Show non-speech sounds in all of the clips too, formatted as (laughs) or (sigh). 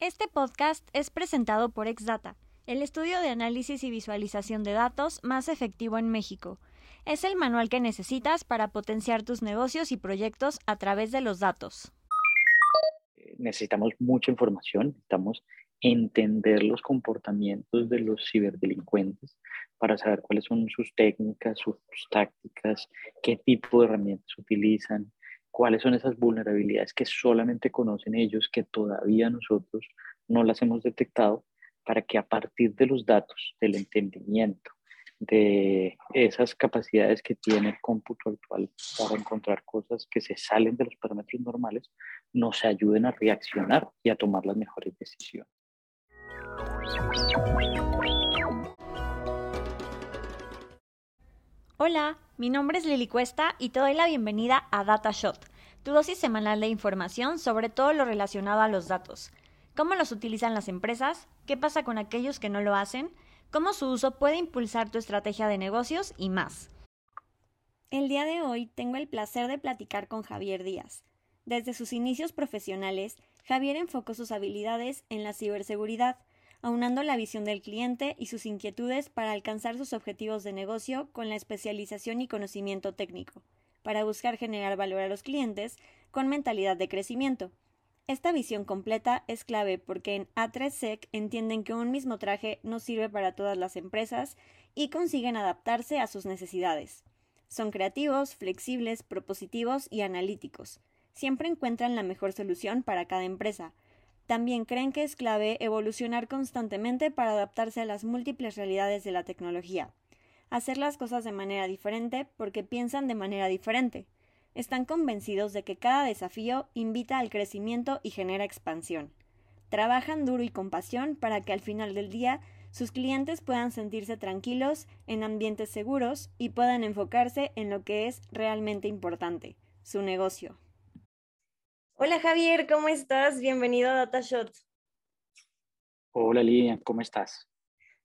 Este podcast es presentado por Exdata, el estudio de análisis y visualización de datos más efectivo en México. Es el manual que necesitas para potenciar tus negocios y proyectos a través de los datos. Necesitamos mucha información, necesitamos entender los comportamientos de los ciberdelincuentes para saber cuáles son sus técnicas, sus tácticas, qué tipo de herramientas utilizan, cuáles son esas vulnerabilidades que solamente conocen ellos, que todavía nosotros no las hemos detectado, para que a partir de los datos, del entendimiento, de esas capacidades que tiene el cómputo actual para encontrar cosas que se salen de los parámetros normales, nos ayuden a reaccionar y a tomar las mejores decisiones. Hola, mi nombre es Lili Cuesta y te doy la bienvenida a DataShot, tu dosis semanal de información sobre todo lo relacionado a los datos. ¿Cómo los utilizan las empresas? ¿Qué pasa con aquellos que no lo hacen? ¿Cómo su uso puede impulsar tu estrategia de negocios y más? El día de hoy tengo el placer de platicar con Javier Díaz. Desde sus inicios profesionales, Javier enfocó sus habilidades en la ciberseguridad, aunando la visión del cliente y sus inquietudes para alcanzar sus objetivos de negocio con la especialización y conocimiento técnico, para buscar generar valor a los clientes con mentalidad de crecimiento. Esta visión completa es clave porque en A3SEC entienden que un mismo traje no sirve para todas las empresas y consiguen adaptarse a sus necesidades. Son creativos, flexibles, propositivos y analíticos. Siempre encuentran la mejor solución para cada empresa, también creen que es clave evolucionar constantemente para adaptarse a las múltiples realidades de la tecnología. Hacer las cosas de manera diferente porque piensan de manera diferente. Están convencidos de que cada desafío invita al crecimiento y genera expansión. Trabajan duro y con pasión para que al final del día sus clientes puedan sentirse tranquilos en ambientes seguros y puedan enfocarse en lo que es realmente importante, su negocio. Hola Javier, ¿cómo estás? Bienvenido a DataShot. Hola Lilian, ¿cómo estás?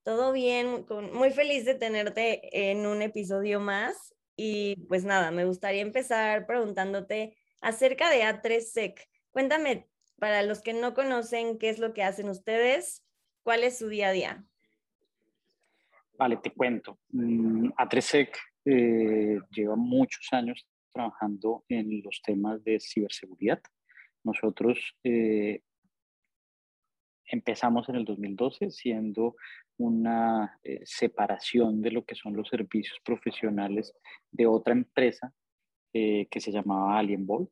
Todo bien, muy feliz de tenerte en un episodio más. Y pues nada, me gustaría empezar preguntándote acerca de A3Sec. Cuéntame, para los que no conocen, qué es lo que hacen ustedes, cuál es su día a día. Vale, te cuento. Mm, A3Sec eh, lleva muchos años trabajando en los temas de ciberseguridad. Nosotros eh, empezamos en el 2012 siendo una eh, separación de lo que son los servicios profesionales de otra empresa eh, que se llamaba Alienbolt,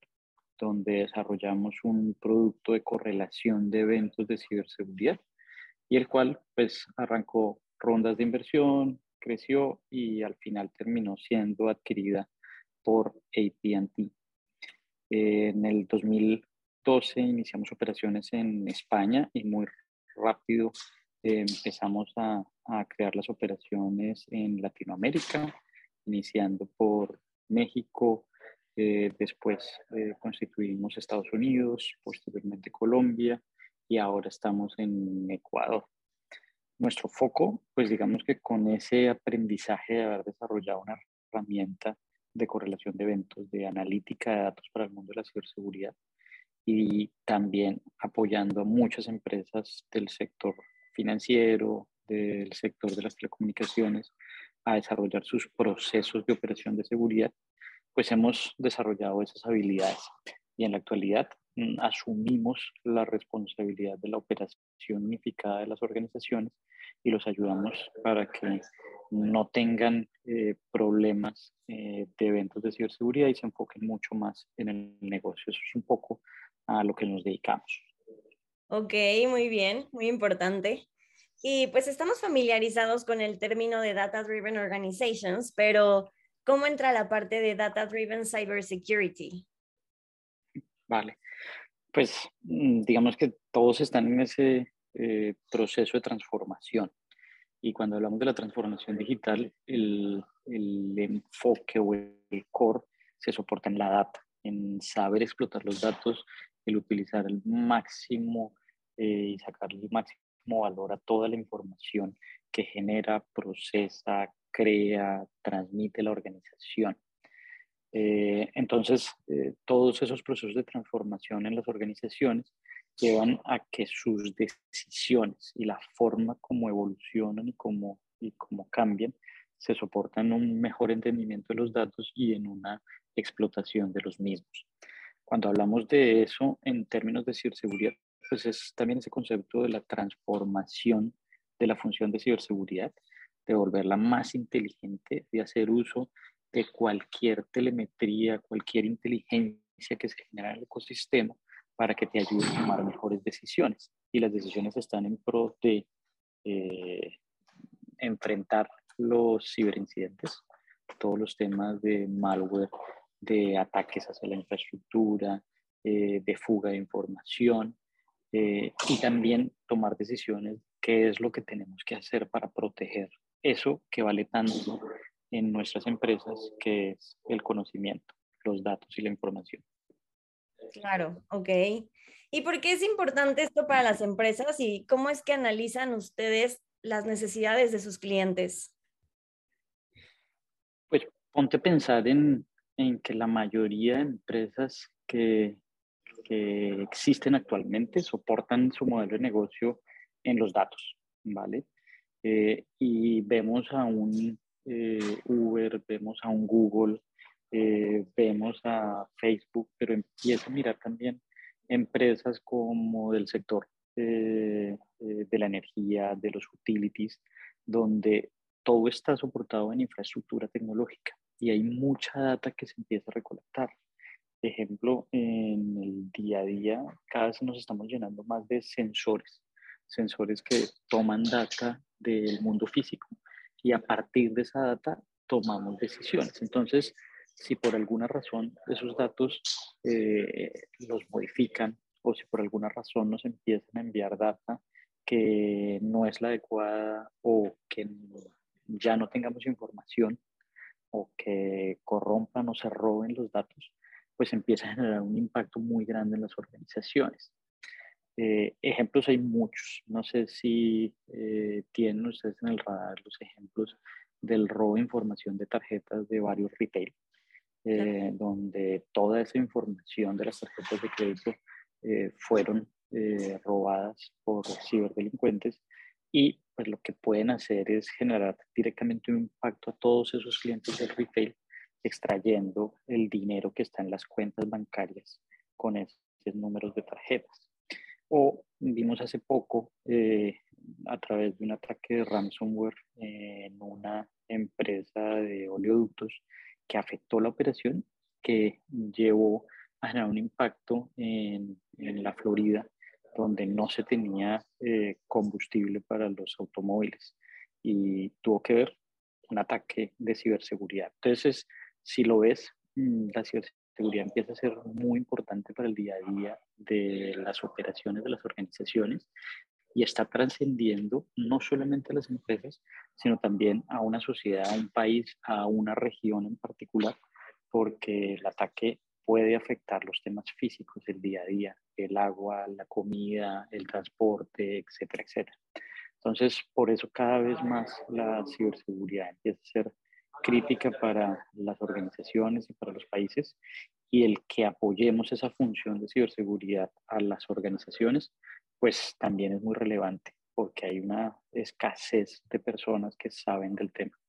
donde desarrollamos un producto de correlación de eventos de ciberseguridad y el cual pues arrancó rondas de inversión, creció y al final terminó siendo adquirida por AT&T. en el 2000 12 iniciamos operaciones en España y muy rápido eh, empezamos a, a, crear las operaciones en Latinoamérica, iniciando por México, eh, después eh, constituimos Estados Unidos, posteriormente Colombia y ahora estamos en Ecuador. Nuestro foco, pues digamos que con ese aprendizaje de haber desarrollado una herramienta de correlación de eventos, de analítica de datos para el mundo de la ciberseguridad, y también apoyando a muchas empresas del sector financiero, del sector de las telecomunicaciones, a desarrollar sus procesos de operación de seguridad, pues hemos desarrollado esas habilidades y en la actualidad mm, asumimos la responsabilidad de la operación unificada de las organizaciones y los ayudamos para que no tengan eh, problemas eh, de eventos de ciberseguridad y se enfoquen mucho más en el negocio. Eso es un poco a lo que nos dedicamos. Ok, muy bien, muy importante. Y pues estamos familiarizados con el término de Data Driven Organizations, pero ¿cómo entra la parte de Data Driven Cybersecurity? Vale, pues mm, digamos que todos están en ese eh, proceso de transformación. Y cuando hablamos de la transformación digital, el, el enfoque o el core se soporta en la data, en saber explotar los datos el utilizar el máximo eh, y sacarle el máximo valor a toda la información que genera, procesa, crea, transmite la organización. Eh, entonces, eh, todos esos procesos de transformación en las organizaciones llevan a que sus decisiones y la forma como evolucionan y cómo, y cómo cambian se soportan un mejor entendimiento de los datos y en una explotación de los mismos. Cuando hablamos de eso en términos de ciberseguridad, pues es también ese concepto de la transformación de la función de ciberseguridad, de volverla más inteligente, de hacer uso de cualquier telemetría, cualquier inteligencia que se genera en el ecosistema para que te ayude a tomar mejores decisiones. Y las decisiones están en pro de eh, enfrentar los ciberincidentes, todos los temas de malware, de ataques hacia la infraestructura, eh, de fuga de información eh, y también tomar decisiones qué es lo que tenemos que hacer para proteger eso que vale tanto en nuestras empresas, que es el conocimiento, los datos y la información. Claro, ok. ¿Y por qué es importante esto para las empresas y cómo es que analizan ustedes las necesidades de sus clientes? Pues ponte a pensar en, en que la mayoría de empresas que, que existen actualmente soportan su modelo de negocio en los datos, ¿vale? Eh, y vemos a un eh, Uber, vemos a un Google, eh, vemos a Facebook, pero empieza a mirar también empresas como del sector de la energía, de los utilities, donde todo está soportado en infraestructura tecnológica y hay mucha data que se empieza a recolectar. Ejemplo, en el día a día cada vez nos estamos llenando más de sensores, sensores que toman data del mundo físico y a partir de esa data tomamos decisiones. Entonces, si por alguna razón esos datos eh, los modifican o si por alguna razón nos empiezan a enviar data que no es la adecuada o que ya no tengamos información o que corrompan o se roben los datos, pues empieza a generar un impacto muy grande en las organizaciones. Eh, ejemplos hay muchos. No sé si eh, tienen ustedes en el radar los ejemplos del robo de información de tarjetas de varios retail, eh, donde toda esa información de las tarjetas de crédito fueron robadas por ciberdelincuentes y pues lo que pueden hacer es generar directamente un impacto a todos esos clientes del retail extrayendo el dinero que está en las cuentas bancarias con esos números de tarjetas. O vimos hace poco eh, a través de un ataque de ransomware en una empresa de oleoductos que afectó la operación, que llevó a generar un impacto en, en la Florida, donde no se tenía eh, combustible para los automóviles y tuvo que ver un ataque de ciberseguridad. Entonces, si lo ves, mm, la ciberseguridad seguridad empieza a ser muy importante para el día a día de las operaciones de las organizaciones y está trascendiendo no solamente a las empresas, sino también a una sociedad, a un país, a una región en particular, porque el ataque puede afectar los temas físicos del día a día, el agua, la comida, el transporte, etcétera, etcétera. Entonces, por eso cada vez más la ciberseguridad empieza a ser crítica para las organizaciones y para los países y el que apoyemos esa función de ciberseguridad a las organizaciones, pues también es muy relevante porque hay una escasez de personas que saben del tema.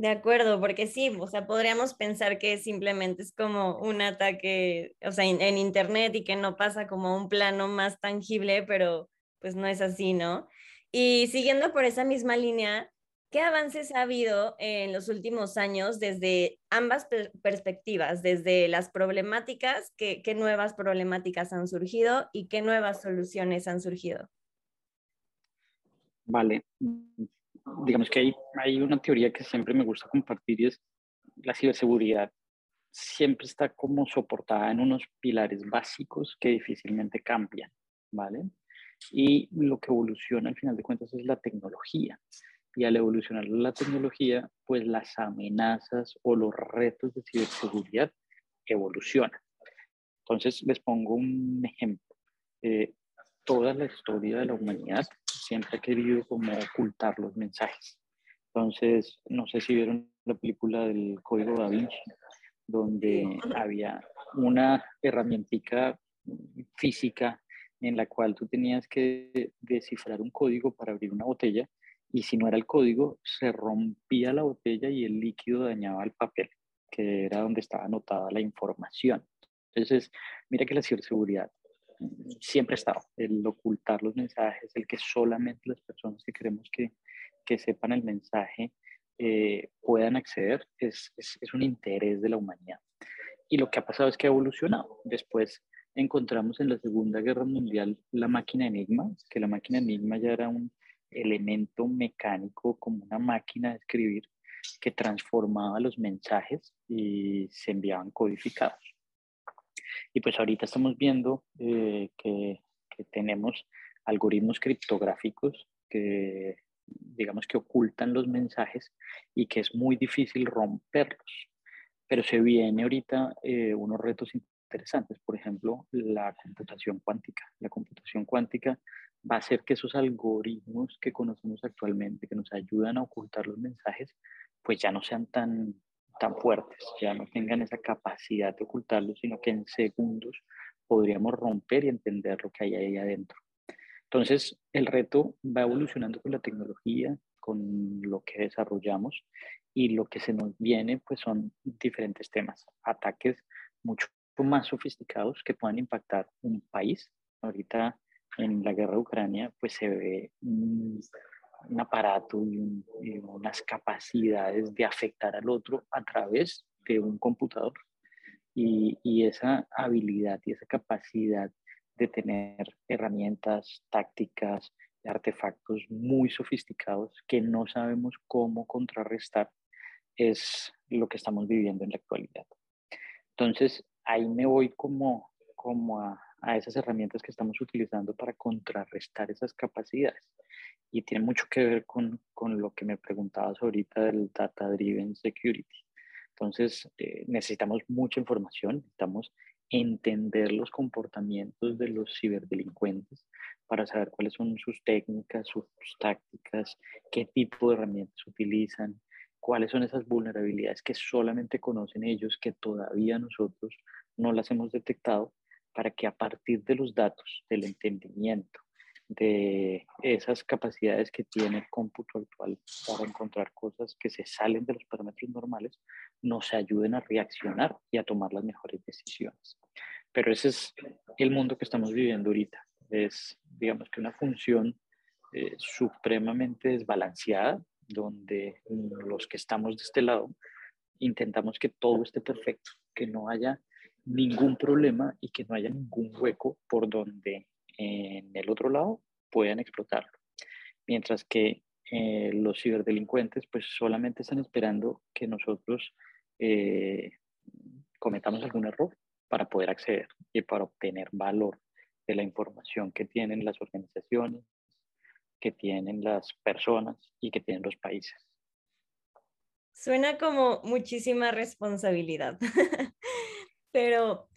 De acuerdo, porque sí, o sea, podríamos pensar que simplemente es como un ataque, o sea, en, Internet y que no pasa como un plano más tangible, pero pues no es así, ¿no? Y siguiendo por esa misma línea, ¿Qué avances ha habido en los últimos años desde ambas perspectivas, desde las problemáticas, qué, nuevas problemáticas han surgido y qué nuevas soluciones han surgido? Vale, digamos que hay, hay una teoría que siempre me gusta compartir y es la ciberseguridad siempre está como soportada en unos pilares básicos que difícilmente cambian, ¿vale? Y lo que evoluciona al final de cuentas es la tecnología y al evolucionar la tecnología, pues las amenazas o los retos de ciberseguridad evolucionan. Entonces, les pongo un ejemplo. Eh, toda la historia de la humanidad siempre ha querido como ocultar los mensajes. Entonces, no sé si vieron la película del Código da Vinci, donde había una herramientica física en la cual tú tenías que descifrar un código para abrir una botella y si no era el código, se rompía la botella y el líquido dañaba el papel, que era donde estaba anotada la información. Entonces, mira que la ciberseguridad siempre ha estado, el ocultar los mensajes, el que solamente las personas que queremos que, que sepan el mensaje eh, puedan acceder, es, es, es un interés de la humanidad. Y lo que ha pasado es que ha evolucionado. Después encontramos en la Segunda Guerra Mundial la máquina Enigma, que la máquina Enigma ya era un elemento mecánico como una máquina de escribir que transformaba los mensajes y se enviaban codificados. Y pues ahorita estamos viendo eh, que, tenemos algoritmos criptográficos que digamos que ocultan los mensajes y que es muy difícil romperlos. Pero se viene ahorita eh, unos retos interesantes, por ejemplo, la computación cuántica. La computación cuántica va a hacer que esos algoritmos que conocemos actualmente, que nos ayudan a ocultar los mensajes, pues ya no sean tan, tan fuertes, ya no tengan esa capacidad de ocultarlos, sino que en segundos podríamos romper y entender lo que hay ahí adentro. Entonces, el reto va evolucionando con la tecnología, con lo que desarrollamos y lo que se nos viene, pues son diferentes temas, ataques mucho más sofisticados que puedan impactar un país. Ahorita en la guerra de Ucrania, pues se ve un, aparato y, unas capacidades de afectar al otro a través de un computador. Y, esa habilidad y esa capacidad de tener herramientas, tácticas, artefactos muy sofisticados que no sabemos cómo contrarrestar, es lo que estamos viviendo en la actualidad. Entonces, ahí me voy como, como a, a esas herramientas que estamos utilizando para contrarrestar esas capacidades. Y tiene mucho que ver con, con lo que me preguntabas ahorita del Data Driven Security. Entonces, eh, necesitamos mucha información, necesitamos entender los comportamientos de los ciberdelincuentes para saber cuáles son sus técnicas, sus tácticas, qué tipo de herramientas utilizan, cuáles son esas vulnerabilidades que solamente conocen ellos, que todavía nosotros no las hemos detectado para que a partir de los datos, del entendimiento, de esas capacidades que tiene el cómputo actual para encontrar cosas que se salen de los parámetros normales, nos ayuden a reaccionar y a tomar las mejores decisiones. Pero ese es el mundo que estamos viviendo ahorita. Es, digamos que una función eh, supremamente desbalanceada, donde los que estamos de este lado intentamos que todo esté perfecto, que no haya ningún problema y que no haya ningún hueco por donde en el otro lado puedan explotarlo. Mientras que eh, los ciberdelincuentes pues solamente están esperando que nosotros eh, cometamos algún error para poder acceder y para obtener valor de la información que tienen las organizaciones, que tienen las personas y que tienen los países. Suena como muchísima responsabilidad. (laughs) Pero,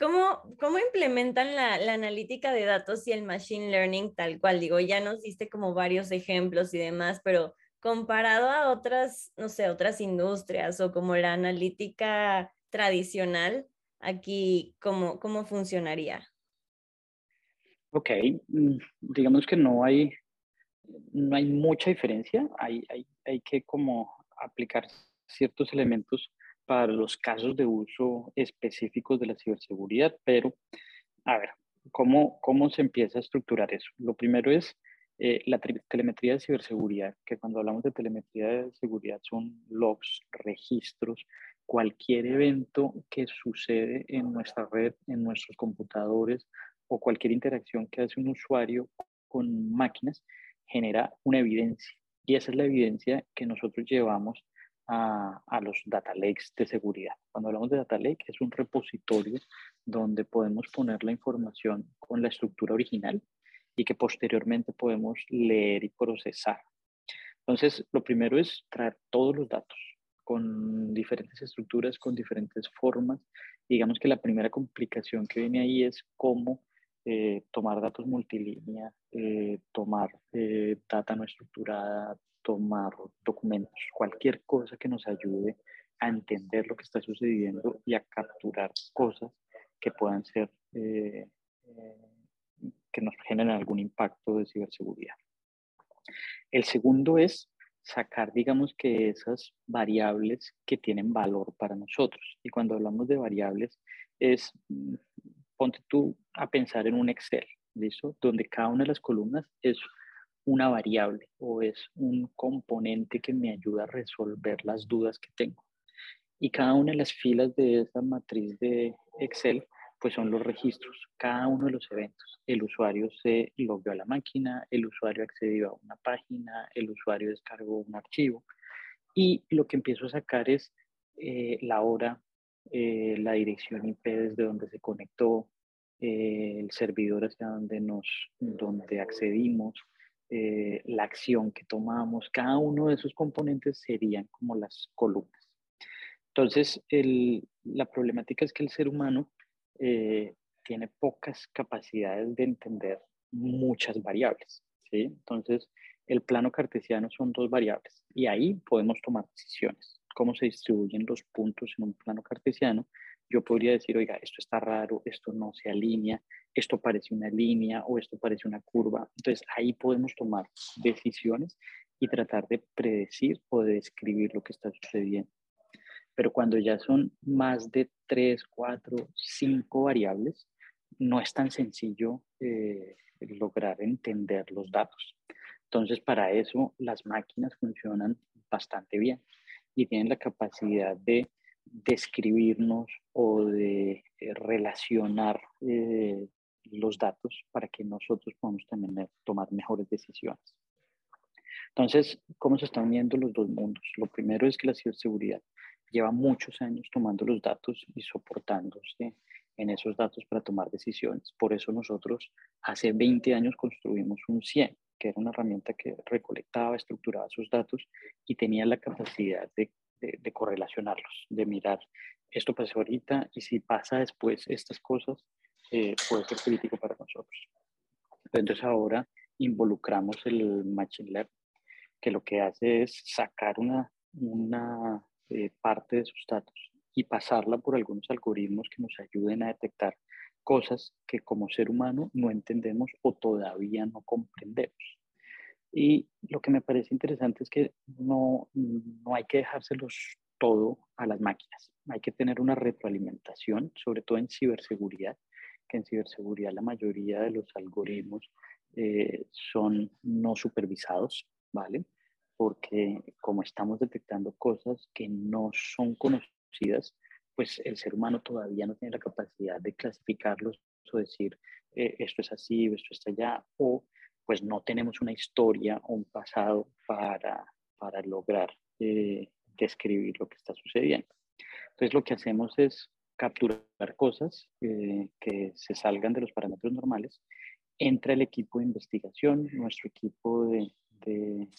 ¿cómo, cómo implementan la, la, analítica de datos y el machine learning tal cual? Digo, ya nos diste como varios ejemplos y demás, pero comparado a otras, no sé, otras industrias o como la analítica tradicional, aquí, ¿cómo, cómo funcionaría? Ok, mm, digamos que no hay, no hay mucha diferencia, hay, hay, hay que como aplicar ciertos elementos para los casos de uso específicos de la ciberseguridad, pero a ver, ¿cómo, cómo se empieza a estructurar eso? Lo primero es eh, la telemetría de ciberseguridad, que cuando hablamos de telemetría de seguridad son logs, registros, cualquier evento que sucede en nuestra red, en nuestros computadores o cualquier interacción que hace un usuario con máquinas genera una evidencia. Y esa es la evidencia que nosotros llevamos a, los data lakes de seguridad. Cuando hablamos de data lake es un repositorio donde podemos poner la información con la estructura original y que posteriormente podemos leer y procesar. Entonces, lo primero es traer todos los datos con diferentes estructuras, con diferentes formas. Digamos que la primera complicación que viene ahí es cómo eh, tomar datos multilínea, eh, tomar eh, data no estructurada, tomar documentos, cualquier cosa que nos ayude a entender lo que está sucediendo y a capturar cosas que puedan ser eh, eh, que nos generen algún impacto de ciberseguridad. El segundo es sacar, digamos que esas variables que tienen valor para nosotros. Y cuando hablamos de variables, es, mm, ponte tú a pensar en un Excel, ¿listo? Donde cada una de las columnas es una variable o es un componente que me ayuda a resolver las dudas que tengo. Y cada una de las filas de esa matriz de Excel pues son los registros, cada uno de los eventos. El usuario se logió a la máquina, el usuario accedió a una página, el usuario descargó un archivo y lo que empiezo a sacar es eh, la hora, eh, la dirección IP desde donde se conectó, eh, el servidor hacia donde, nos, donde accedimos, la acción que tomamos, cada uno de esos componentes serían como las columnas. Entonces, el, la problemática es que el ser humano eh, tiene pocas capacidades de entender muchas variables. ¿sí? Entonces, el plano cartesiano son dos variables y ahí podemos tomar decisiones. ¿Cómo se distribuyen los puntos en un plano cartesiano? Yo podría decir, oiga, esto está raro, esto no se alinea, esto parece una línea o esto parece una curva. Entonces, ahí podemos tomar decisiones y tratar de predecir o de describir lo que está sucediendo. Pero cuando ya son más de tres, cuatro, cinco variables, no es tan sencillo eh, lograr entender los datos. Entonces, para eso las máquinas funcionan bastante bien y tienen la capacidad de describirnos o de eh, relacionar eh, los datos para que nosotros podamos también tomar mejores decisiones. Entonces, ¿cómo se están viendo los dos mundos? Lo primero es que la ciberseguridad lleva muchos años tomando los datos y soportándose en esos datos para tomar decisiones. Por eso nosotros hace 20 años construimos un 100, que era una herramienta que recolectaba, estructuraba sus datos y tenía la capacidad de, de, correlacionarlos, de mirar, esto pasó ahorita y si pasa después estas cosas, eh, puede ser crítico para nosotros. Entonces ahora involucramos el Machine Learning, que lo que hace es sacar una, una eh, parte de sus datos y pasarla por algunos algoritmos que nos ayuden a detectar cosas que como ser humano no entendemos o todavía no comprendemos. Y lo que me parece interesante es que no, no hay que dejárselos todo a las máquinas. Hay que tener una retroalimentación, sobre todo en ciberseguridad, que en ciberseguridad la mayoría de los algoritmos eh, son no supervisados, ¿vale? porque como estamos detectando cosas que no son conocidas, pues el ser humano todavía no tiene la capacidad de clasificarlos o decir eh, esto es así, esto está allá, o pues no tenemos una historia o un pasado para, para lograr eh, describir lo que está sucediendo. Entonces lo que hacemos es capturar cosas eh, que se salgan de los parámetros normales, entra el equipo de investigación, nuestro equipo de,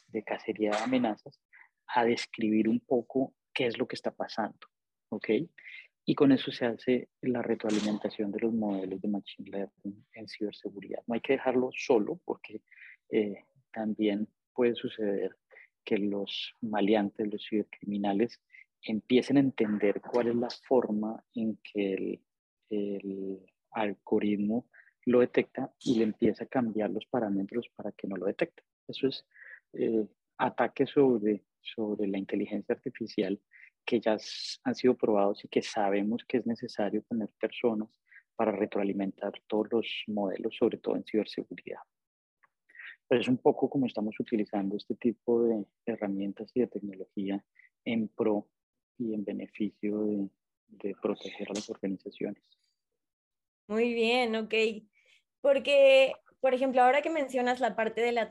de, cacería de amenazas a describir un poco qué es lo que está pasando, ¿ok? Y con eso se hace la retroalimentación de los modelos de Machine Learning en ciberseguridad. No hay que dejarlo solo porque eh, también puede suceder que los maleantes, los cibercriminales, empiecen a entender cuál es la forma en que el, el algoritmo lo detecta y le empieza a cambiar los parámetros para que no lo detecte. Eso es eh, ataques sobre, sobre la inteligencia artificial que ya han sido probados y que sabemos que es necesario tener personas para retroalimentar todos los modelos, sobre todo en ciberseguridad. Pero es un poco como estamos utilizando este tipo de herramientas y de tecnología en pro y en beneficio de, de proteger a las organizaciones. Muy bien, ok. Porque por ejemplo, ahora que mencionas la parte de la,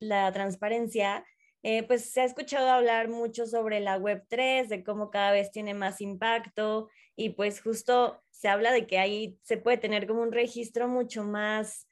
la transparencia, eh, pues se ha escuchado hablar mucho sobre la Web3, de cómo cada vez tiene más impacto y pues justo se habla de que ahí se puede tener como un registro mucho más,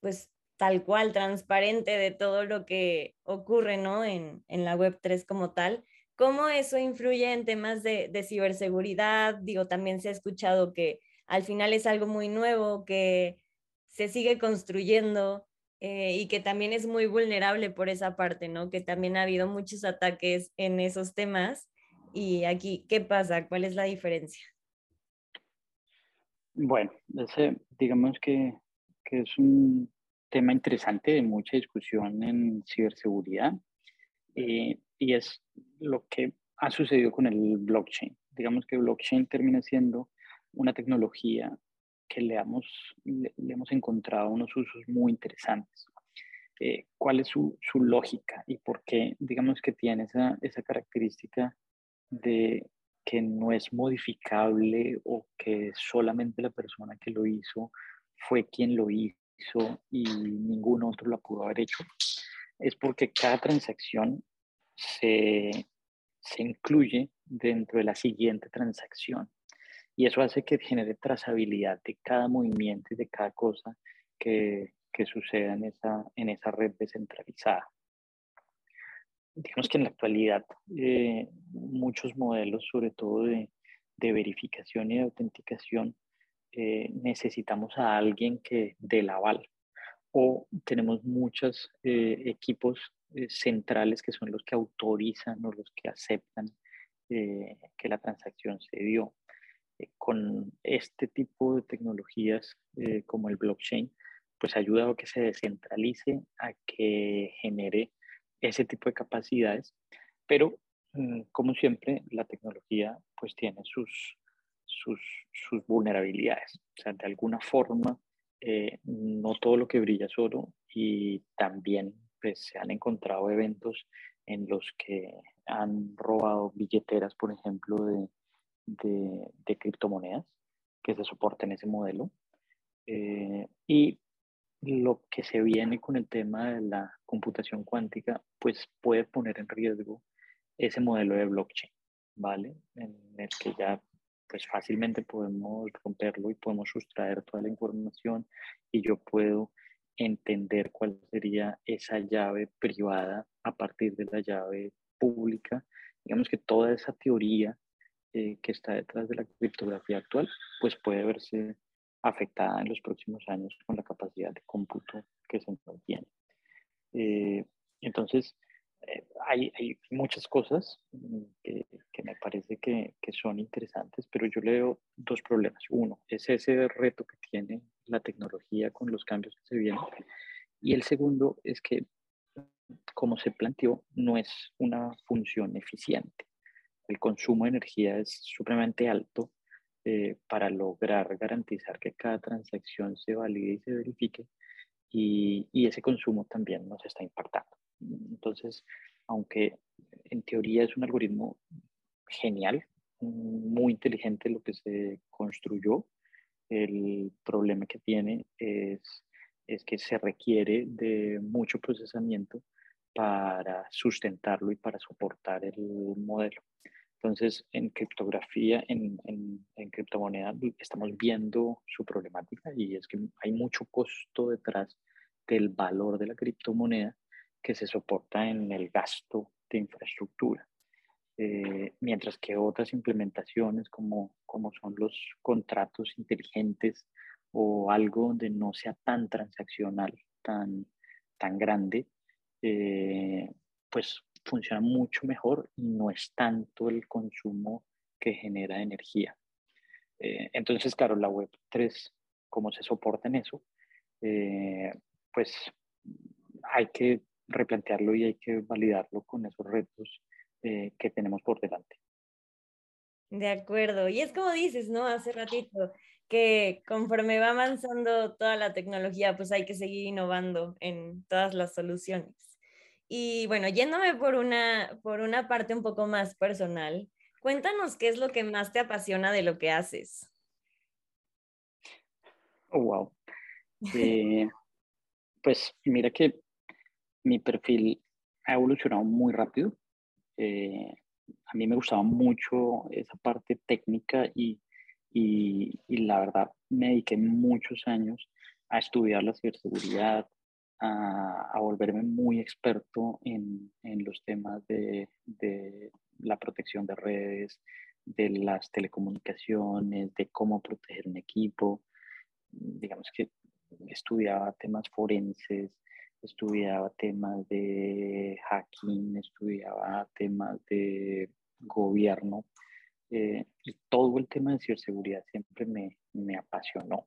pues tal cual, transparente de todo lo que ocurre, ¿no? En, en la Web3 como tal. ¿Cómo eso influye en temas de, de ciberseguridad? Digo, también se ha escuchado que al final es algo muy nuevo, que se sigue construyendo eh, y que también es muy vulnerable por esa parte, ¿no? Que también ha habido muchos ataques en esos temas. Y aquí, ¿qué pasa? ¿Cuál es la diferencia? Bueno, digamos que que es un tema interesante de mucha discusión en ciberseguridad eh, y es lo que ha sucedido con el blockchain. Digamos que blockchain termina siendo una tecnología que le hemos, le, hemos encontrado unos usos muy interesantes. Eh, ¿Cuál es su, su, lógica y por qué, digamos que tiene esa, esa característica de que no es modificable o que solamente la persona que lo hizo fue quien lo hizo y ningún otro la pudo haber hecho? Es porque cada transacción se, se incluye dentro de la siguiente transacción. Y eso hace que genere trazabilidad de cada movimiento y de cada cosa que, que suceda en esa, en esa red descentralizada. Digamos que en la actualidad eh, muchos modelos, sobre todo de, de, verificación y de autenticación, eh, necesitamos a alguien que dé la aval. O tenemos muchos eh, equipos centrales que son los que autorizan o los que aceptan que la transacción se dio. Con este tipo de tecnologías como el blockchain, pues ayuda a que se descentralice, a que genere ese tipo de capacidades, pero mm, como siempre, la tecnología pues tiene sus, sus, sus vulnerabilidades. O sea, de alguna forma, eh, no todo lo que brilla es oro y también pues, se han encontrado eventos en los que han robado billeteras, por ejemplo, de, de, criptomonedas que se soporten ese modelo. Eh, y lo que se viene con el tema de la computación cuántica, pues puede poner en riesgo ese modelo de blockchain, ¿vale? En el que ya pues fácilmente podemos romperlo y podemos sustraer toda la información y yo puedo entender cuál sería esa llave privada a partir de la llave pública. Digamos que toda esa teoría eh, que está detrás de la criptografía actual, pues puede verse afectada en los próximos años con la capacidad de cómputo que se tiene. Eh, entonces, eh, hay, hay, muchas cosas mm, que, que me parece que, que, son interesantes, pero yo le veo dos problemas. Uno, es ese reto que tiene la tecnología con los cambios que se vienen. Y el segundo es que, como se planteó, no es una función eficiente. El consumo de energía es supremamente alto eh, para lograr garantizar que cada transacción se valide y se verifique y, y, ese consumo también nos está impactando. Entonces, aunque en teoría es un algoritmo genial, muy inteligente lo que se construyó, el problema que tiene es, es que se requiere de mucho procesamiento para sustentarlo y para soportar el modelo. Entonces, en criptografía, en, en, en criptomoneda, estamos viendo su problemática y es que hay mucho costo detrás del valor de la criptomoneda que se soporta en el gasto de infraestructura. Eh, mientras que otras implementaciones como, como son los contratos inteligentes o algo donde no sea tan transaccional, tan, tan grande, eh, pues funciona mucho mejor y no es tanto el consumo que genera energía. Eh, entonces, claro, la web 3, como se soporta en eso, eh, pues hay que replantearlo y hay que validarlo con esos retos que tenemos por delante. De acuerdo. Y es como dices, ¿no? Hace ratito, que conforme va avanzando toda la tecnología, pues hay que seguir innovando en todas las soluciones. Y bueno, yéndome por una, por una parte un poco más personal, cuéntanos qué es lo que más te apasiona de lo que haces. Oh, wow. (laughs) Eh, pues mira que mi perfil ha evolucionado muy rápido. Eh, a mí me gustaba mucho esa parte técnica y, y, y, la verdad me dediqué muchos años a estudiar la ciberseguridad, a, volverme muy experto en, en los temas de, de, la protección de redes, de las telecomunicaciones, de cómo proteger un equipo. Digamos que estudiaba temas forenses, estudiaba temas de hacking, estudiaba temas de gobierno. Eh, y todo el tema de ciberseguridad siempre me, me apasionó.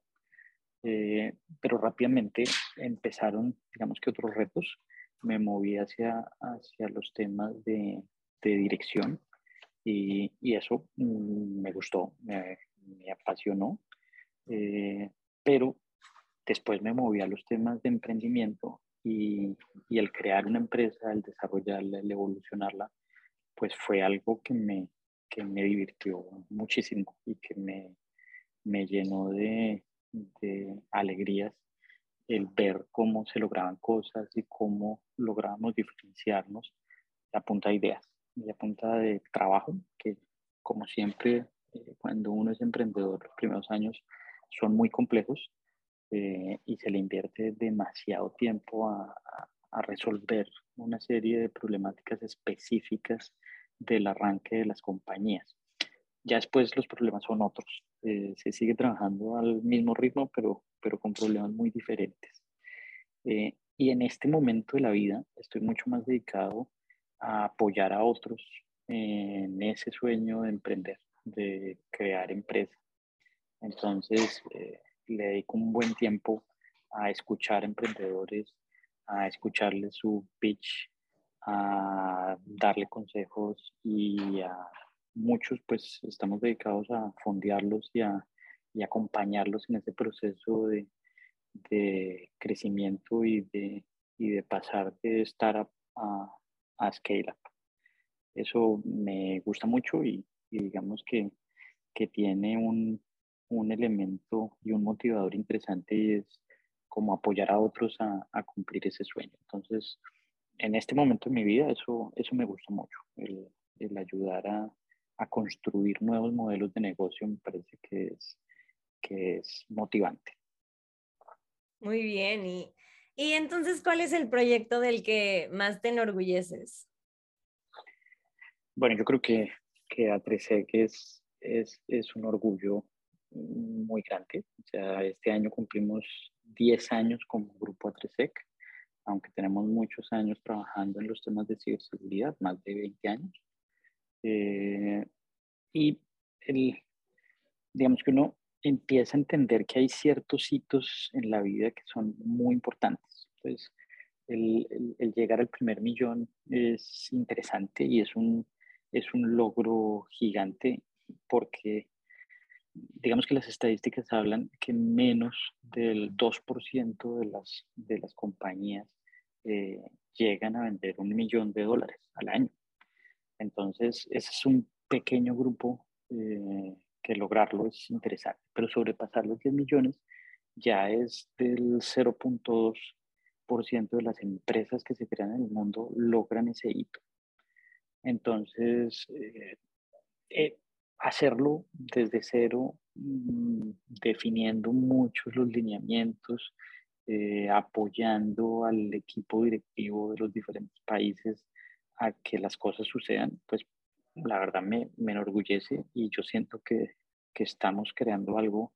Eh, pero rápidamente empezaron, digamos que otros retos. Me moví hacia, hacia los temas de, de dirección y, y, eso mm, me gustó, me, me apasionó, eh, pero después me moví a los temas de emprendimiento y, y, el crear una empresa, el desarrollarla, el evolucionarla, pues fue algo que me, que me divirtió muchísimo y que me, me llenó de, de alegrías el ver cómo se lograban cosas y cómo lográbamos diferenciarnos a punta de ideas y a punta de trabajo, que como siempre, eh, cuando uno es emprendedor, los primeros años son muy complejos eh, y se le invierte demasiado tiempo a, a, resolver una serie de problemáticas específicas del arranque de las compañías. Ya después los problemas son otros. Eh, se sigue trabajando al mismo ritmo, pero, pero con problemas muy diferentes. Eh, y en este momento de la vida estoy mucho más dedicado a apoyar a otros en ese sueño de emprender, de crear empresa. Entonces, eh, le dedico un buen tiempo a escuchar emprendedores, a escucharles su pitch, a darle consejos y a muchos pues estamos dedicados a fondearlos y a y acompañarlos en ese proceso de, de crecimiento y de, y de pasar de startup a, a scale up. Eso me gusta mucho y, y digamos que, que tiene un, un, elemento y un motivador interesante y es como apoyar a otros a, a cumplir ese sueño. Entonces, en este momento de mi vida eso, eso me gusta mucho, el, el ayudar a, a, construir nuevos modelos de negocio me parece que es, que es motivante. Muy bien, y, y entonces, ¿cuál es el proyecto del que más te enorgulleces? Bueno, yo creo que, que A3C es, es, es un orgullo muy grande. O sea, este año cumplimos 10 años como grupo A3SEC aunque tenemos muchos años trabajando en los temas de ciberseguridad, más de 20 años. Eh, y el, digamos que uno empieza a entender que hay ciertos hitos en la vida que son muy importantes. Entonces, el, el, llegar al primer millón es interesante y es un, es un logro gigante porque digamos que las estadísticas hablan que menos del 2% de las, de las compañías eh, llegan a vender un millón de dólares al año. Entonces, ese es un pequeño grupo eh, que lograrlo es interesante, pero sobrepasar los 10 millones ya es del 0.2% de las empresas que se crean en el mundo logran ese hito. Entonces, eh, eh, hacerlo desde cero, mm, definiendo muchos los lineamientos, apoyando al equipo directivo de los diferentes países a que las cosas sucedan, pues la verdad me, me enorgullece y yo siento que, que, estamos creando algo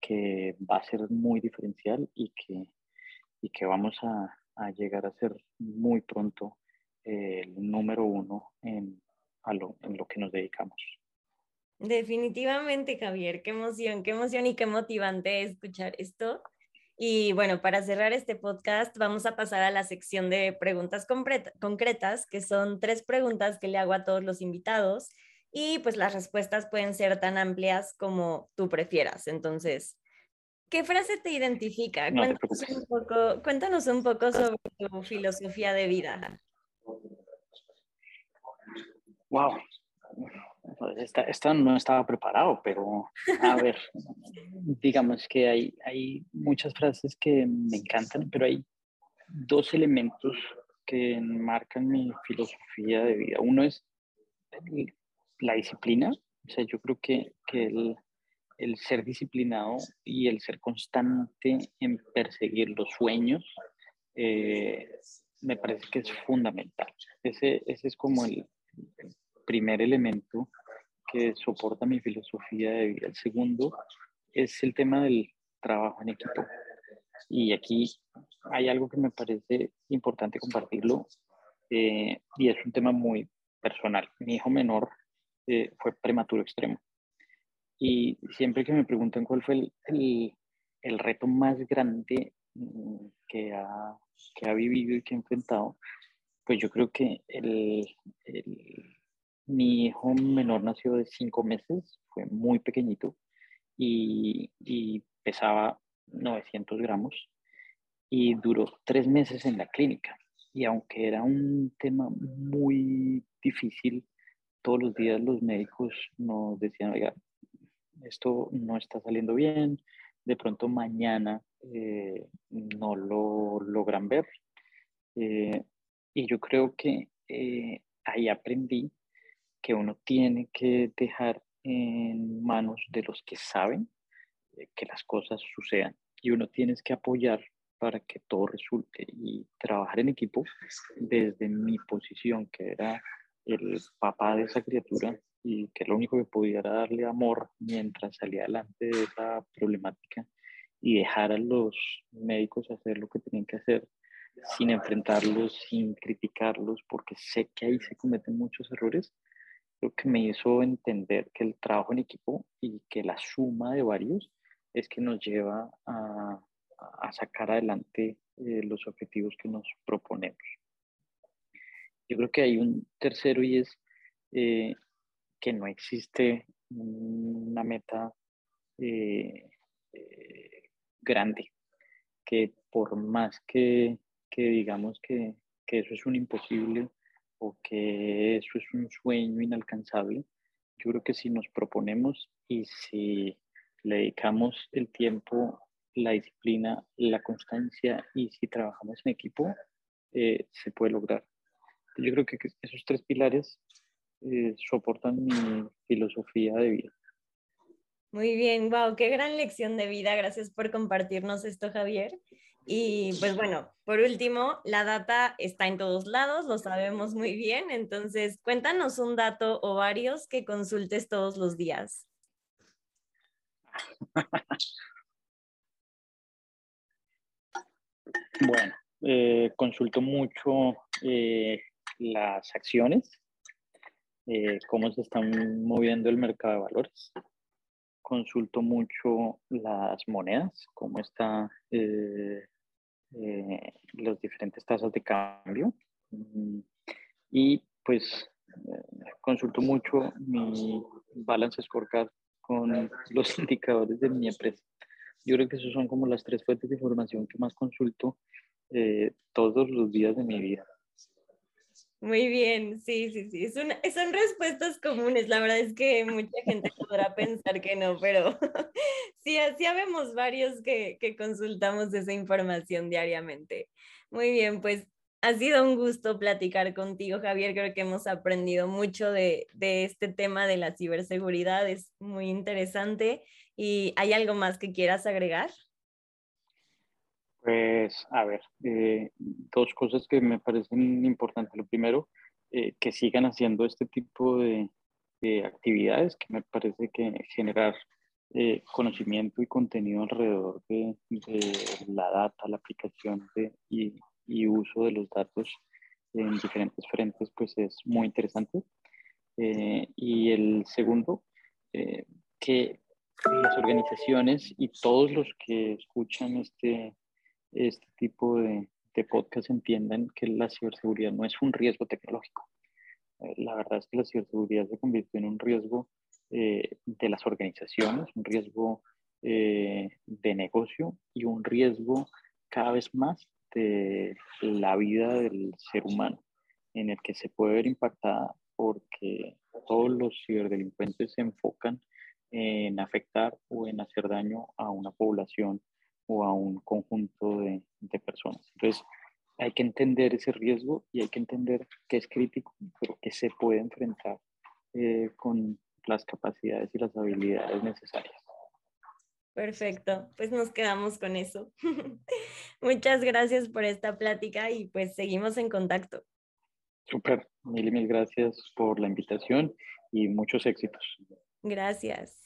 que va a ser muy diferencial y que, y que vamos a, a llegar a ser muy pronto el número uno en, a lo, en lo que nos dedicamos. Definitivamente, Javier, qué emoción, qué emoción y qué motivante escuchar esto. Y bueno, para cerrar este podcast, vamos a pasar a la sección de preguntas concretas, que son tres preguntas que le hago a todos los invitados. Y pues las respuestas pueden ser tan amplias como tú prefieras. Entonces, ¿qué frase te identifica? No cuéntanos, te un poco, cuéntanos un poco sobre tu filosofía de vida. Wow, esta, esta, no estaba preparado, pero a (laughs) ver, digamos que hay, hay muchas frases que me encantan, pero hay dos elementos que marcan mi filosofía de vida. Uno es la disciplina, o sea, yo creo que, que el, el ser disciplinado y el ser constante en perseguir los sueños eh, me parece que es fundamental. Ese, ese es como el, el primer elemento que soporta mi filosofía de vida. El segundo es el tema del trabajo en equipo. Y aquí hay algo que me parece importante compartirlo eh, y es un tema muy personal. Mi hijo menor eh, fue prematuro extremo. Y siempre que me preguntan cuál fue el, el, el reto más grande mm, que ha, que ha vivido y que ha enfrentado, pues yo creo que el, mi hijo menor nació de cinco meses, fue muy pequeñito y, pesaba 900 gramos y duró tres meses en la clínica. Y aunque era un tema muy difícil, todos los días los médicos nos decían, oiga, esto no está saliendo bien, de pronto mañana eh, no lo logran ver. Eh, y yo creo que eh, ahí aprendí que uno tiene que dejar en manos de los que saben que las cosas sucedan. Y uno tiene que apoyar para que todo resulte y trabajar en equipo desde mi posición, que era el papá de esa criatura y que lo único que pudiera darle amor mientras salía adelante de esa problemática y dejar a los médicos hacer lo que tenían que hacer sin enfrentarlos, sin criticarlos, porque sé que ahí se cometen muchos errores, lo que me hizo entender que el trabajo en equipo y que la suma de varios es que nos lleva a, a sacar adelante eh, los objetivos que nos proponemos. Yo creo que hay un tercero y es eh, que no existe una meta eh, grande, que por más que, que digamos que, que, eso es un imposible o que eso es un sueño inalcanzable, yo creo que si nos proponemos y si le dedicamos el tiempo la disciplina, la constancia y si trabajamos en equipo, eh, se puede lograr. Yo creo que esos tres pilares eh, soportan mi filosofía de vida. Muy bien, wow, qué gran lección de vida. Gracias por compartirnos esto, Javier. Y pues bueno, por último, la data está en todos lados, lo sabemos muy bien. Entonces, cuéntanos un dato o varios que consultes todos los días. Bueno, eh, consulto mucho eh, las acciones, eh, cómo se están moviendo el mercado de valores. Consulto mucho las monedas, cómo están las diferentes tasas de cambio. Mm, y pues consulto mucho mi balance scorecard con (laughs) los indicadores de mi empresa. Yo creo que esos son como las tres fuentes de información que más consulto eh, todos los días de mi vida. Muy bien, sí, sí, sí. Son respuestas comunes. La verdad es que mucha gente podrá pensar que no, pero (laughs) sí, así habemos varios que, que consultamos esa información diariamente. Muy bien, pues ha sido un gusto platicar contigo, Javier. Creo que hemos aprendido mucho de, de, este tema de la ciberseguridad. Es muy interesante. ¿Y hay algo más que quieras agregar? Pues, a ver, eh, dos cosas que me parecen importantes. Lo primero, eh, que sigan haciendo este tipo de, actividades, que me parece que generar eh, conocimiento y contenido alrededor de, la data, la aplicación y, y, uso de los datos en diferentes frentes, pues es muy interesante. y el segundo, que las organizaciones y todos los que escuchan este, este tipo de, de podcast entiendan que la ciberseguridad no es un riesgo tecnológico. Eh, la verdad es que la ciberseguridad se convirtió en un riesgo eh, de las organizaciones, un riesgo eh, de negocio y un riesgo cada vez más de la vida del ser humano, en el que se puede ver impactada porque todos los ciberdelincuentes se enfocan en afectar o en hacer daño a una población o a un conjunto de, de personas. Entonces, hay que entender ese riesgo y hay que entender que es crítico, pero que se puede enfrentar eh, con las capacidades y las habilidades necesarias. Perfecto, pues nos quedamos con eso. (laughs) Muchas gracias por esta plática y pues seguimos en contacto. Súper, mil y mil gracias por la invitación y muchos éxitos. Gracias.